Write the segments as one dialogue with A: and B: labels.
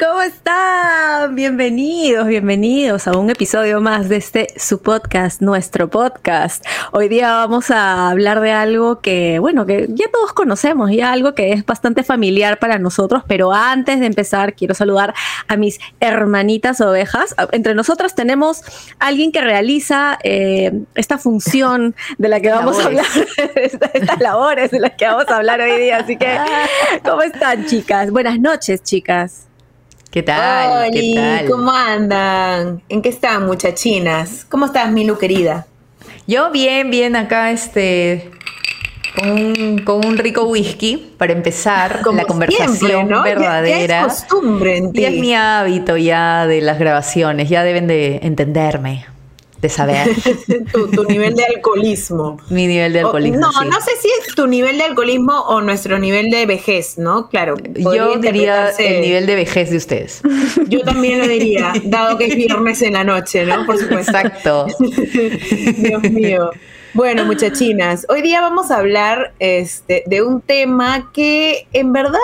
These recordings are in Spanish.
A: ¿Cómo están? Bienvenidos, bienvenidos a un episodio más de este su podcast, nuestro podcast. Hoy día vamos a hablar de algo que, bueno, que ya todos conocemos, ya algo que es bastante familiar para nosotros, pero antes de empezar quiero saludar a mis hermanitas ovejas. Entre nosotras tenemos alguien que realiza eh, esta función de la que vamos a hablar, estas labores de las que vamos a hablar hoy día. Así que, ¿cómo están, chicas? Buenas noches, chicas.
B: ¿Qué tal? ¿Qué tal?
C: ¿Cómo andan? ¿En qué están, muchachinas? ¿Cómo estás, Milu querida?
B: Yo bien, bien acá, este, con un, con un rico whisky para empezar
C: Como
B: la conversación
C: siempre, ¿no? Ya-
B: verdadera.
C: Ya, es costumbre en ti.
B: Y es mi hábito ya de las grabaciones, ya deben de entenderme, de saber
C: tu, tu nivel de alcoholismo.
B: mi nivel de
C: O-
B: alcoholismo.
C: no,
B: sí.
C: no sé si es tu nivel de alcoholismo o nuestro nivel de vejez, ¿no? Claro.
B: Yo diría el nivel de vejez de ustedes.
C: Yo también lo diría, dado que es viernes en la noche, ¿no? Por supuesto.
B: Exacto.
C: Dios mío. Bueno, muchachinas, hoy día vamos a hablar este, de un tema que en verdad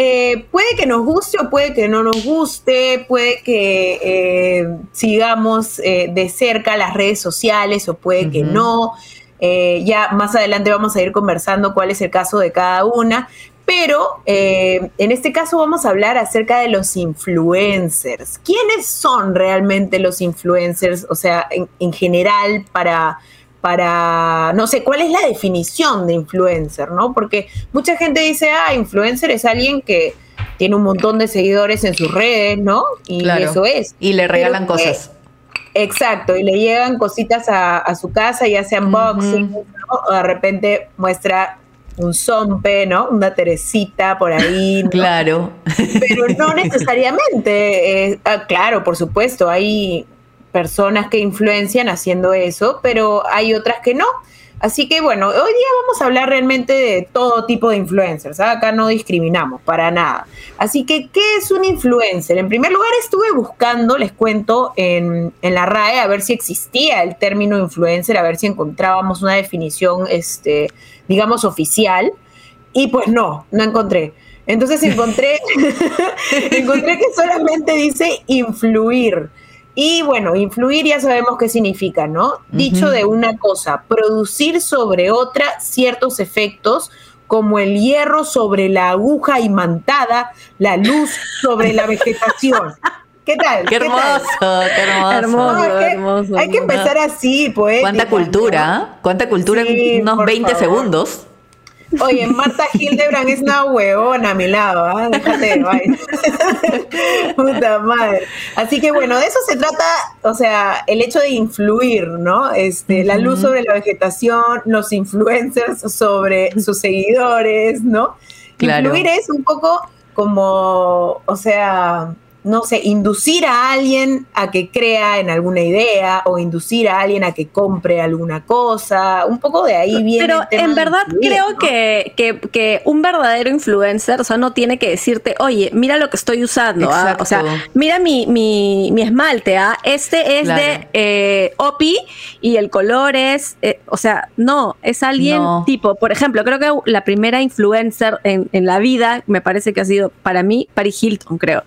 C: eh, puede que nos guste o puede que no nos guste, puede que eh, sigamos eh, de cerca las redes sociales o puede que no. Ya más adelante vamos a ir conversando cuál es el caso de cada una. Pero eh, en este caso vamos a hablar acerca de los influencers. ¿Quiénes son realmente los influencers? O sea, en, en general, para, para, no sé, ¿cuál es la definición de influencer? ¿no? Porque mucha gente dice, ah, influencer es alguien que tiene un montón de seguidores en sus redes, ¿no? Y
B: Claro.
C: eso es.
B: Y le regalan
C: Pero, eh,
B: cosas.
C: Exacto, y le llegan cositas a, a su casa, ya sea unboxing, ¿no? o de repente muestra un zompe, ¿no? Una teresita por ahí, ¿no?
B: Claro.
C: pero no necesariamente. eh, ah, claro, por supuesto, hay personas que influencian haciendo eso, pero hay otras que no. Así que bueno, hoy día vamos a hablar realmente de todo tipo de influencers. ¿ah? Acá no discriminamos para nada. Así que, ¿qué es un influencer? En primer lugar, estuve buscando, les cuento, en, en la RAE a ver si existía el término influencer, a ver si encontrábamos una definición, este, digamos, oficial. Y pues no, no encontré. Entonces encontré, encontré que solamente dice influir. Y bueno, influir ya sabemos qué significa, ¿no? Dicho de una cosa, producir sobre otra ciertos efectos como el hierro sobre la aguja imantada, la luz sobre la vegetación. ¿Qué tal?
B: Qué
C: tal?
B: hermoso, qué hermoso.
A: Hermoso.
C: No, es que
A: hermoso,
C: hay que empezar así, pues.
B: Cuánta cultura, ¿ah? Cuánta cultura
C: Sí,
B: en unos
C: por
B: 20
C: favor.
B: segundos.
C: Oye, Marta Hildebrand es una huevona a mi lado, ¿ah? Déjate de. Puta madre. Así que bueno, de eso se trata, o sea, el hecho de influir, ¿no? Este, la luz sobre la vegetación, los influencers sobre sus seguidores, ¿no?
B: Claro.
C: Influir es un poco como, o sea, no sé, inducir a alguien a que crea en alguna idea o inducir a alguien a que compre alguna cosa, un poco de ahí viene.
A: Pero
C: el tema
A: en verdad
C: influir,
A: creo
C: ¿no?
A: que, que, que un verdadero influencer, o sea, no tiene que decirte, oye, mira lo que estoy usando, ¿ah? o sea, mira mi, mi, mi esmalte, ¿ah? este es
B: Claro.
A: de eh, OPI y el color es, eh, o sea, no, es alguien
B: No.
A: tipo, por ejemplo, creo que la primera influencer en, en la vida, me parece que ha sido para mí Paris Hilton, creo.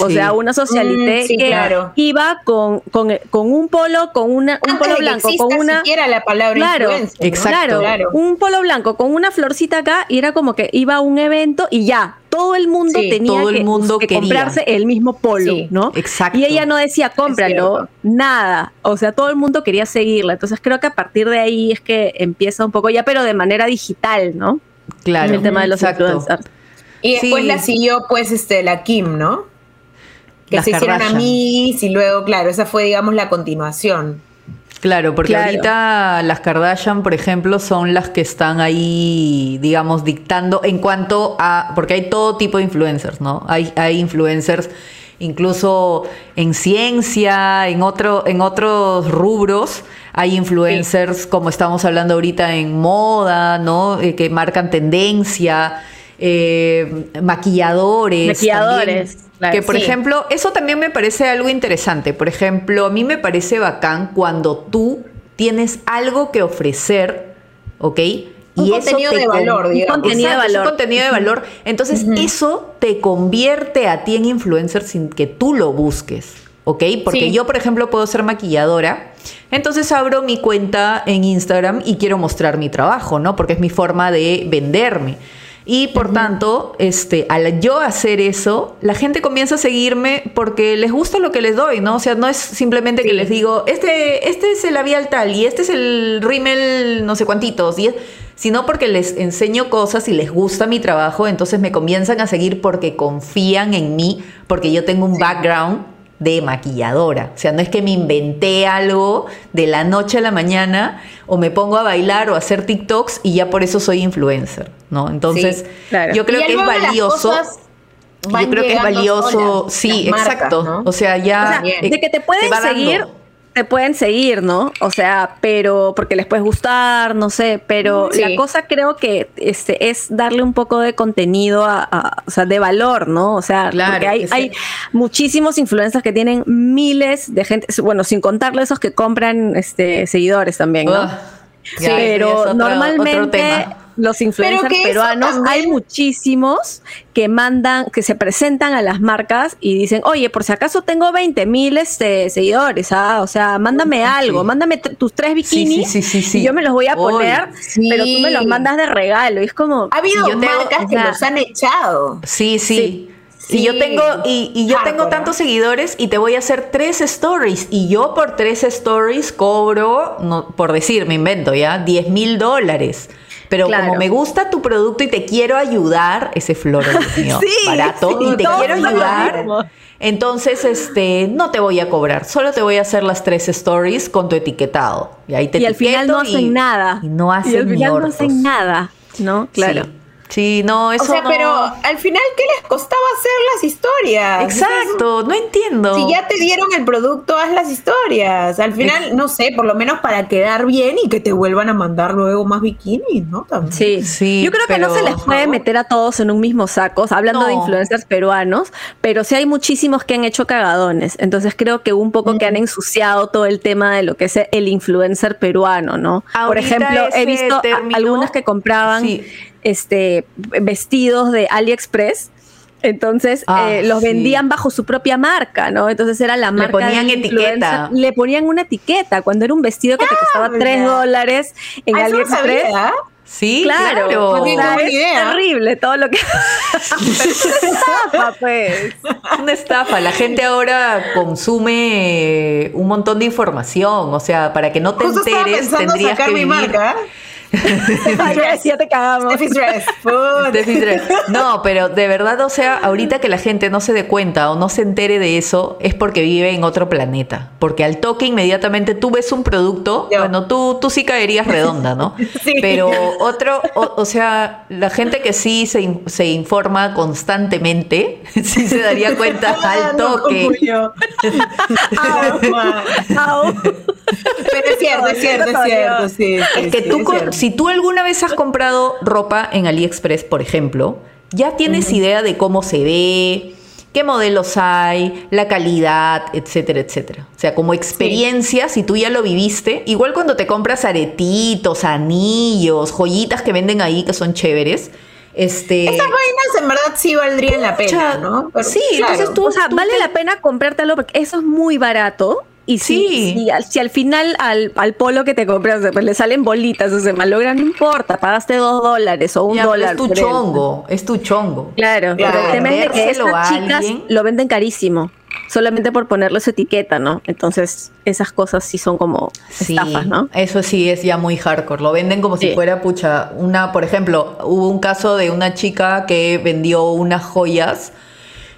A: O
B: Sí.
A: sea, una socialité
C: Mm, sí,
A: que
C: claro.
A: iba con, con, con un polo, con una, un
C: Antes
A: polo
C: que
A: blanco, con una...
C: siquiera la palabra
A: Claro,
B: exacto.
A: Claro,
C: Claro.
A: un polo blanco con una florcita acá y era como que iba a un evento y ya, todo el mundo
C: Sí,
A: tenía
B: todo el
A: que,
B: mundo
A: que comprarse el mismo polo,
C: Sí,
A: ¿no?
B: exacto.
A: Y ella no decía cómpralo, nada, o sea, todo el mundo quería seguirla, entonces creo que a partir de ahí es que empieza un poco ya, pero de manera digital, ¿no?
B: Claro.
A: el tema de los
B: exacto.
A: influencers.
C: Y después
B: Sí.
C: la siguió, pues, este, la Kim, ¿no? Que
B: Las
C: se hicieron
B: Kardashian.
C: amigas y luego, claro, esa fue, digamos, la continuación.
B: Claro, porque
A: Claro.
B: ahorita las Kardashian, por ejemplo, son las que están ahí, digamos, dictando en cuanto a, porque hay todo tipo de influencers, ¿no? Hay, hay influencers incluso en ciencia, en, otro, en otros rubros, hay influencers, como estamos hablando ahorita, en moda, ¿no? Eh, que marcan tendencia, eh, maquilladores.
A: Maquilladores,
B: también,
A: claro,
B: que, por
C: sí.
B: ejemplo, eso también me parece algo interesante. Por ejemplo, a mí me parece bacán cuando tú tienes algo que ofrecer, ¿ok?
C: Un contenido
B: te
C: de valor,
A: un
C: digamos.
A: contenido de
B: un
A: valor.
B: contenido de valor. Entonces, eso te convierte a ti en influencer sin que tú lo busques, ¿ok? Porque
C: Sí.
B: yo, por ejemplo, puedo ser maquilladora. Entonces abro mi cuenta en Instagram y quiero mostrar mi trabajo, ¿no? Porque es mi forma de venderme. Y por tanto, este, al yo hacer eso, la gente comienza a seguirme porque les gusta lo que les doy, ¿no? O sea, no es simplemente que les digo, este, este es el labial tal y este es el rímel no sé cuantitos, y es- sino porque les enseño cosas y les gusta mi trabajo, entonces me comienzan a seguir porque confían en mí, porque yo tengo un background de maquilladora. O sea, no es que me inventé algo de la noche a la mañana o me pongo a bailar o a hacer TikToks y ya por eso soy influencer, ¿no? Entonces,
C: Sí,
A: claro.
B: yo creo
C: Y
B: que es valioso. Yo creo que es valioso, sí,
C: marcas,
B: exacto.
C: ¿no?
B: O sea, ya
A: O sea,
B: eh,
A: de que te pueden
B: va dando.
A: Te pueden seguir, ¿no? O sea, pero porque les puedes gustar, no sé, pero
C: Sí.
A: la cosa creo que este es darle un poco de contenido a, a- o sea, de valor, ¿no? O sea,
B: Claro,
A: porque hay,
B: sí.
A: hay muchísimos influencers que tienen miles de gente, bueno, sin contarle esos que compran este seguidores también, ¿no?
B: Ya es
A: pero
B: otro-
A: normalmente. Los influencers peruanos
C: también-
A: hay muchísimos que mandan, que se presentan a las marcas y dicen, oye, por si acaso tengo 20 mil este, seguidores, ¿ah? o sea, mándame algo, mándame tus tres bikinis
B: sí, sí, sí.
A: y yo me los voy a
B: Oy,
A: poner,
C: sí.
A: pero tú me los mandas de regalo. Y es como,
C: Ha habido
B: tengo-
C: marcas que
A: o sea,
C: los han echado.
B: Sí, sí.
C: Sí.
B: Y yo tengo, y, y yo
C: Hardcore,
B: tengo tantos seguidores y te voy a hacer tres stories. Y yo por tres stories cobro, no, por decir, me invento ya, 10 mil dólares. Pero
A: Claro.
B: como me gusta tu producto y te quiero ayudar, ese flor Dios mío,
A: Sí,
B: barato,
A: sí,
B: y te quiero ayudar, entonces este, no te voy a cobrar, solo te voy a hacer las tres stories con tu etiquetado. Y ahí te
A: y al final no hacen
B: y-
A: nada.
B: Y no hacen
A: Y al final no hacen nada, ¿no? Claro.
B: Sí, Sí, no, eso
C: o sea,
B: no-
C: pero al final, ¿qué les costaba hacer las historias?
B: Exacto, no entiendo.
C: Si ya te dieron el producto, haz las historias. Al final, no sé, por lo menos para quedar bien y que te vuelvan a mandar luego más bikinis, ¿no? También.
A: Sí,
B: Sí,
A: Yo creo que no se les puede meter a todos en un mismo saco, o sea, hablando de influencers peruanos, pero sí hay muchísimos que han hecho cagadones. Entonces creo que un poco que han ensuciado todo el tema de lo que es el influencer peruano, ¿no? Por ejemplo, he visto algunas que compraban
B: Sí.
A: Este vestidos de AliExpress. Entonces
B: Ah,
A: eh, los
B: sí.
A: vendían bajo su propia marca, ¿no? Entonces era la
B: Le
A: marca.
B: ponían
A: del
B: etiqueta.
A: Le ponían una etiqueta cuando era un vestido que te costaba
C: Habla.
A: 3 dólares en
C: Ah, eso no
A: AliExpress.
C: sabía.
B: Sí,
A: Claro,
B: claro.
A: o
C: No
A: sea,
C: tengo
A: es
C: idea.
A: terrible todo lo que. Es una estafa, pues.
B: Es una estafa. La gente ahora consume un montón de información. O sea, para que no te
C: Justo
B: enteres, tendrías
C: sacar
B: que
C: mi
B: vivir.
C: marca.
A: Ay, ya te cagamos.
C: Dress.
B: Dress. No, pero de verdad, o sea, ahorita que la gente no se dé cuenta o no se entere de eso, es porque vive en otro planeta. Porque al toque inmediatamente tú ves un producto,
C: Yo.
B: bueno, tú, tú sí caerías redonda, ¿no?
C: Sí.
B: Pero otro, o, o sea, la gente que sí se, in- se informa constantemente, sí se daría cuenta
C: Ah,
B: al
C: no,
B: toque.
C: Ah, man.
A: Au.
C: Pero es cierto, es cierto, es cierto. Sí, sí,
B: Es que
C: sí,
B: tú,
C: es cierto.
B: si tú alguna vez has comprado ropa en AliExpress, por ejemplo, ya tienes idea de cómo se ve, qué modelos hay, la calidad, etcétera, etcétera. O sea, como experiencia, si tú ya lo viviste, igual cuando te compras aretitos, anillos, joyitas que venden ahí que son chéveres, este...
C: Esas vainas en verdad sí valdrían la pena,
B: Pucha,
C: ¿no? Pero,
B: sí,
C: claro.
B: entonces tú-
A: O sea, vale la pena comprártelo porque eso es muy barato. Y si,
B: Sí.
A: si, al, si al final al, al polo que te compras pues, le salen bolitas o se malogran, no importa, pagaste dos dólares o un
B: ya,
A: dólar.
B: es tu
A: él.
B: chongo, es tu chongo.
A: Claro,
C: Claro.
A: pero el tema es que estas chicas lo venden carísimo, solamente por ponerle su etiqueta, ¿no? Entonces, esas cosas sí son como
B: Sí,
A: estafas, ¿no?
B: Eso sí es ya muy hardcore. Lo venden como si fuera pucha. Una, por ejemplo, hubo un caso de una chica que vendió unas joyas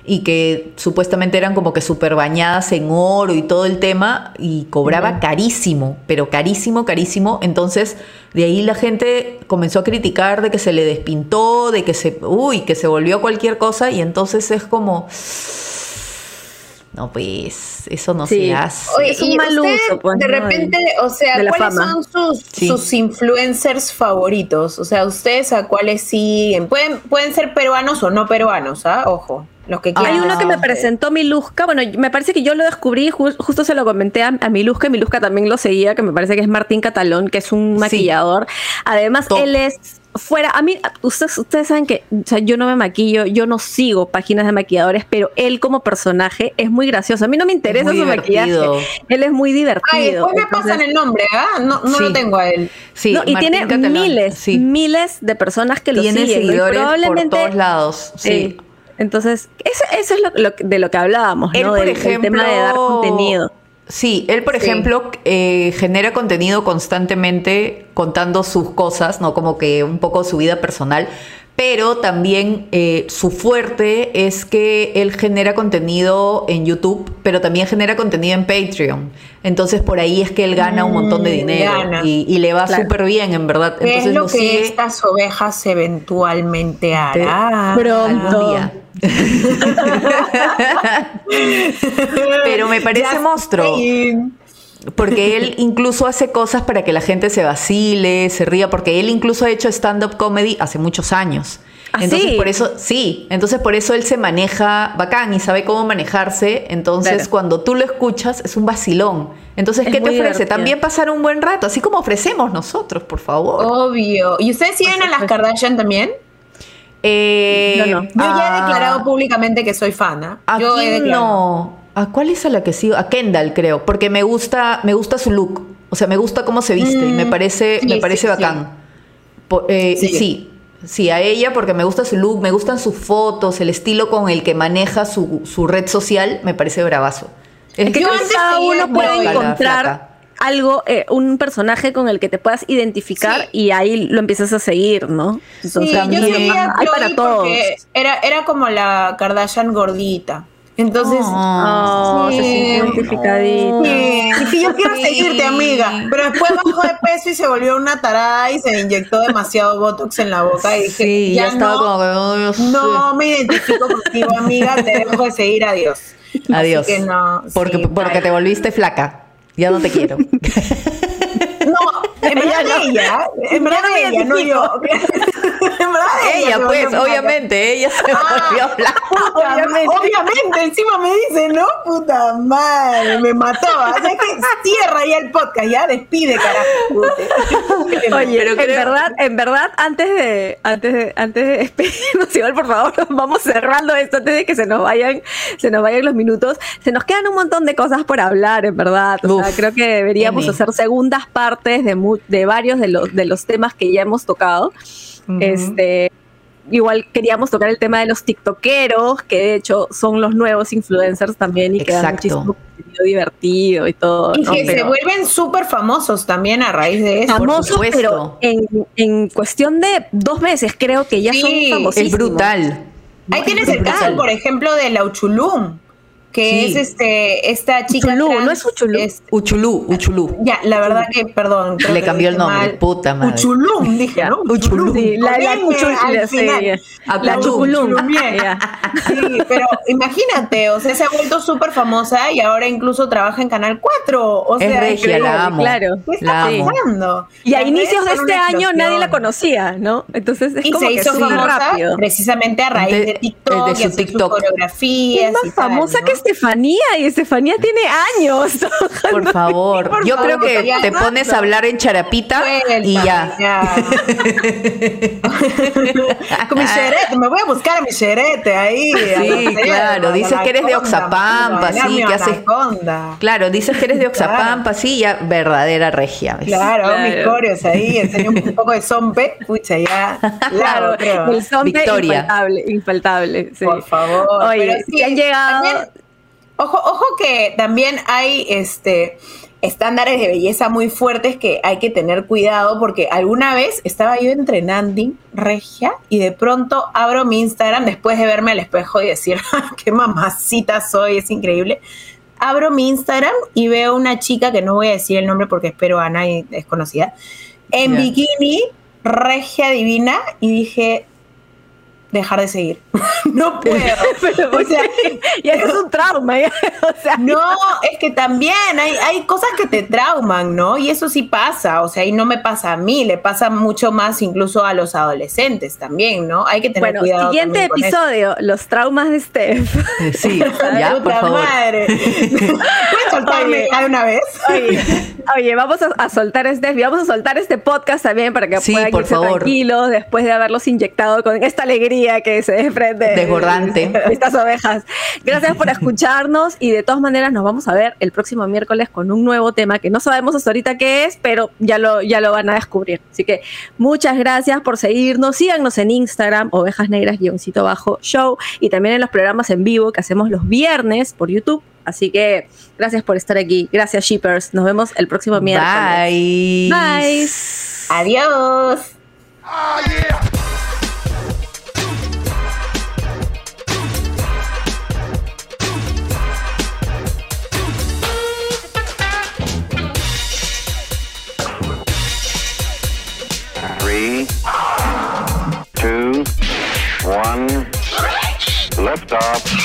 B: y que supuestamente eran como que súper bañadas en oro y todo el tema y cobraba carísimo, pero carísimo, carísimo. Entonces, de ahí la gente comenzó a criticar de que se le despintó, de que se, uy, que se volvió cualquier cosa y entonces es como, no, pues, eso no
A: Sí.
B: se hace.
C: Oye,
A: Es un
C: y
A: mal
C: usted,
A: uso, pues,
C: de
A: ¿no?
C: repente, o sea, ¿cuáles
A: fama.
C: son sus,
B: Sí.
C: sus influencers favoritos? O sea, ¿ustedes a cuáles siguen? Pueden, pueden ser peruanos o no peruanos, ¿ah? Ojo. Los que
A: Hay
C: quieran.
A: uno que me presentó Miluska, bueno, me parece que yo lo descubrí, ju- justo se lo comenté a, a Miluska y Miluska también lo seguía, que me parece que es Martín Catalón, que es un
B: Sí.
A: maquillador. Además,
B: Top.
A: él es fuera, a mí, ustedes, ustedes saben que, o sea, yo no me maquillo, yo no sigo páginas de maquilladores, pero él como personaje es muy gracioso. A mí no me interesa su
B: divertido.
A: maquillaje. Él es muy divertido.
C: Ay, después me
A: Entonces-
C: pasan el nombre, ¿ah? No, no
B: Sí.
C: lo tengo a él.
B: Sí,
A: no, y
B: Martín
A: tiene
B: Catalán,
A: miles,
B: sí.
A: miles de personas que lo
B: Tiene
A: siguen.
B: seguidores por
A: probablemente-
B: todos lados. Sí.
A: Sí. Entonces, eso, eso es lo, lo- de lo que hablábamos,
B: Él,
A: ¿no?
B: por ejemplo,
A: tema de dar contenido.
B: Sí, él, por
C: Sí.
B: ejemplo, eh, genera contenido constantemente contando sus cosas, ¿no? Como que un poco su vida personal. Pero también eh, su fuerte es que él genera contenido en YouTube, pero también genera contenido en Patreon. Entonces por ahí es que él gana un montón de
C: Mm,
B: dinero
C: gana.
B: y, y le va
A: Claro.
B: súper bien, en verdad.
C: ¿Qué
B: Entonces
C: es lo
B: lo
C: que
B: sigue
C: estas ovejas eventualmente harán?
A: Pronto.
B: algún día. pero me parece monstruo. Porque él incluso hace cosas para que la gente se vacile, se ría, porque él incluso ha hecho stand-up comedy hace muchos años.
A: ¿Ah,
B: entonces
A: sí?
B: por eso, sí, entonces por eso él se maneja bacán y sabe cómo manejarse. Entonces
A: Claro.
B: cuando tú lo escuchas es un vacilón. Entonces,
A: Es
B: ¿qué te ofrece?
A: divertido.
B: También pasar un buen rato, así como ofrecemos nosotros, por favor.
C: Obvio. ¿Y ustedes siguen a las. Kardashian también?
B: Eh,
A: Yo no.
C: Yo ya he
B: ah,
C: declarado públicamente que soy fan.
B: ¿A
C: Yo he
B: quién
C: declarado.
B: no? ¿A cuál es a la que sigo? A Kendall, creo, porque me gusta, me gusta su look. O sea, me gusta cómo se viste y me
C: Mm,
B: parece,
C: sí,
B: me parece
C: sí.
B: bacán. Eh,
C: Sí.
B: sí. a ella porque me gusta su look, me gustan sus fotos, el estilo con el que maneja su, su red social, me parece bravazo. Es
A: que cada uno puede encontrar. Algo, eh, un personaje con el que te puedas identificar
C: Sí.
A: y ahí lo empiezas a seguir, ¿no?
C: Sí,
A: también
C: yo seguía a
A: hay para todos.
C: era, era como la Kardashian gordita. Entonces,
A: Oh,
C: Sí.
A: se siente identificadita.
C: Sí, y sí, yo quiero
B: Sí.
C: seguirte, amiga. Pero después bajó de peso y se volvió una tarada y se inyectó demasiado botox en la boca. Y dije,
B: Sí, ya,
C: ya,
B: estaba
C: no,
B: como que, "Ay, yo sé".
C: no me identifico contigo, amiga. Te dejo de seguir, adiós.
B: Adiós.
C: Así que no,
B: porque,
C: sí,
B: porque te volviste flaca. Ya no te quiero.
C: No, en verdad ella, en verdad ella, no yo.
B: Ella,
C: se
B: pues, obviamente, ella se
C: Ah.
B: volvió flaca.
C: Puta, obviamente. encima me dice, no, puta madre, me mató. O sea que cierra ya el podcast, ya despide, carajo.
A: Oye,
B: Pero
A: en
B: creo-
A: verdad, en verdad, antes de, antes de, antes de despedirnos, igual, por favor, vamos cerrando esto antes de que se nos vayan, se nos vayan los minutos. Se nos quedan un montón de cosas por hablar, en verdad. O sea,
B: Uf,
A: creo que deberíamos hacer segundas partes de, mu- de varios de los, de los temas que ya hemos tocado. Este. Igual queríamos tocar el tema de los tiktokeros, que de hecho son los nuevos influencers también y que dan
B: Exacto.
A: muchísimo contenido divertido y todo.
C: Y
A: ¿no?
C: que se vuelven súper famosos también a raíz de eso.
A: famosos,
B: supuesto.
A: pero en, en cuestión de dos meses creo que ya
C: Sí,
A: son
C: es
A: famosísimos.
B: Es brutal.
C: Ahí tienes el
B: brutal.
C: caso, por ejemplo, de la Uchulum, que
B: Sí.
C: es este esta chica
A: Uchulú,
C: trans,
A: ¿no es Uchulú?
C: es-
B: Uchulú, Uchulú.
C: ya, la verdad que, perdón. creo
B: Le cambió el nombre,
C: mal.
B: puta madre.
C: Uchulum, dije. ¿no?
B: Uchulum.
A: Sí, la, la
C: Con M
A: cuchul-
C: al
A: la- sí,
C: final.
A: La chuculum.
C: Sí, pero imagínate, o sea, se ha vuelto súper famosa y ahora incluso trabaja en Canal 4. O
B: Es
C: sea,
B: regia,
C: increíble.
B: la amo.
A: claro.
C: ¿Qué está pasando?
A: Y a inicios de este año nadie la conocía, ¿no? Entonces es
C: Y
A: como
C: se
A: que
C: hizo famosa
A: rápido.
C: precisamente a raíz
B: De-
C: de, TikTok,
B: de
C: y
B: su
C: sus
B: TikTok.
C: coreografías.
A: Es más
C: y tal,
A: famosa
C: ¿no?
A: que Estefanía y Estefanía tiene años.
B: Por favor.
C: Por
B: Yo
C: favor,
B: creo que te pones a hablar en charapita y ya.
C: Con mi xerete, me voy a buscar a mi xerete ahí.
B: Sí, claro, dices que eres de Oxapampa, sí, que haces-. Claro, dices que eres de Oxapampa, sí, ya verdadera regia. ¿ves?
C: Claro,
A: Claro.
C: mis coreos ahí, enseño un poco de zompe, pucha, ya.
A: Claro,
C: creo.
A: el zombie
B: Victoria.
A: infaltable, infaltable. sí.
C: Por favor.
A: Oye,
C: Pero sí,
A: si han llegado.
C: también- ojo, ojo que también hay este estándares de belleza muy fuertes que hay que tener cuidado porque alguna vez estaba yo entrenando regia y de pronto abro mi Instagram después de verme al espejo y decir, "Ah, qué mamacita soy, es increíble. Abro mi Instagram y veo una chica que no voy a decir el nombre porque espero a nadie desconocida, en
B: Ya.
C: bikini, regia divina y dije, dejar de seguir. no puedo.
A: Pero, o sea, y eso es un trauma. o sea,
C: no, es que también hay, hay cosas que te trauman, ¿no? Y eso sí pasa, o sea, y no me pasa a mí, le pasa mucho más incluso a los adolescentes también, ¿no? Hay que tener
A: bueno,
C: cuidado.
A: Siguiente episodio, los traumas de Steph.
B: Eh, sí, ya, por favor.
C: madre. ¿Puedes soltarme cada una vez?
A: Oye, oye vamos a, a, soltar y vamos a soltar este podcast también para que
B: sí,
A: puedan
B: por
A: irse
B: favor.
A: tranquilos después de haberlos inyectado con esta alegría que se desprende
B: desbordante
A: de estas ovejas. Gracias por escucharnos y de todas maneras nos vamos a ver el próximo miércoles con un nuevo tema que no sabemos hasta ahorita qué es, pero ya lo, ya lo van a descubrir. Así que muchas gracias por seguirnos. Síganos en Instagram, ovejas negras guioncito bajo show y también en los programas en vivo que hacemos los viernes por YouTube. Así que gracias por estar aquí. Gracias, Shippers. Nos vemos el próximo miércoles.
B: Bye.
A: Bye.
C: Adiós.
D: Oh, yeah.
E: Three, two, one, lift off.
F: Ovejas negras.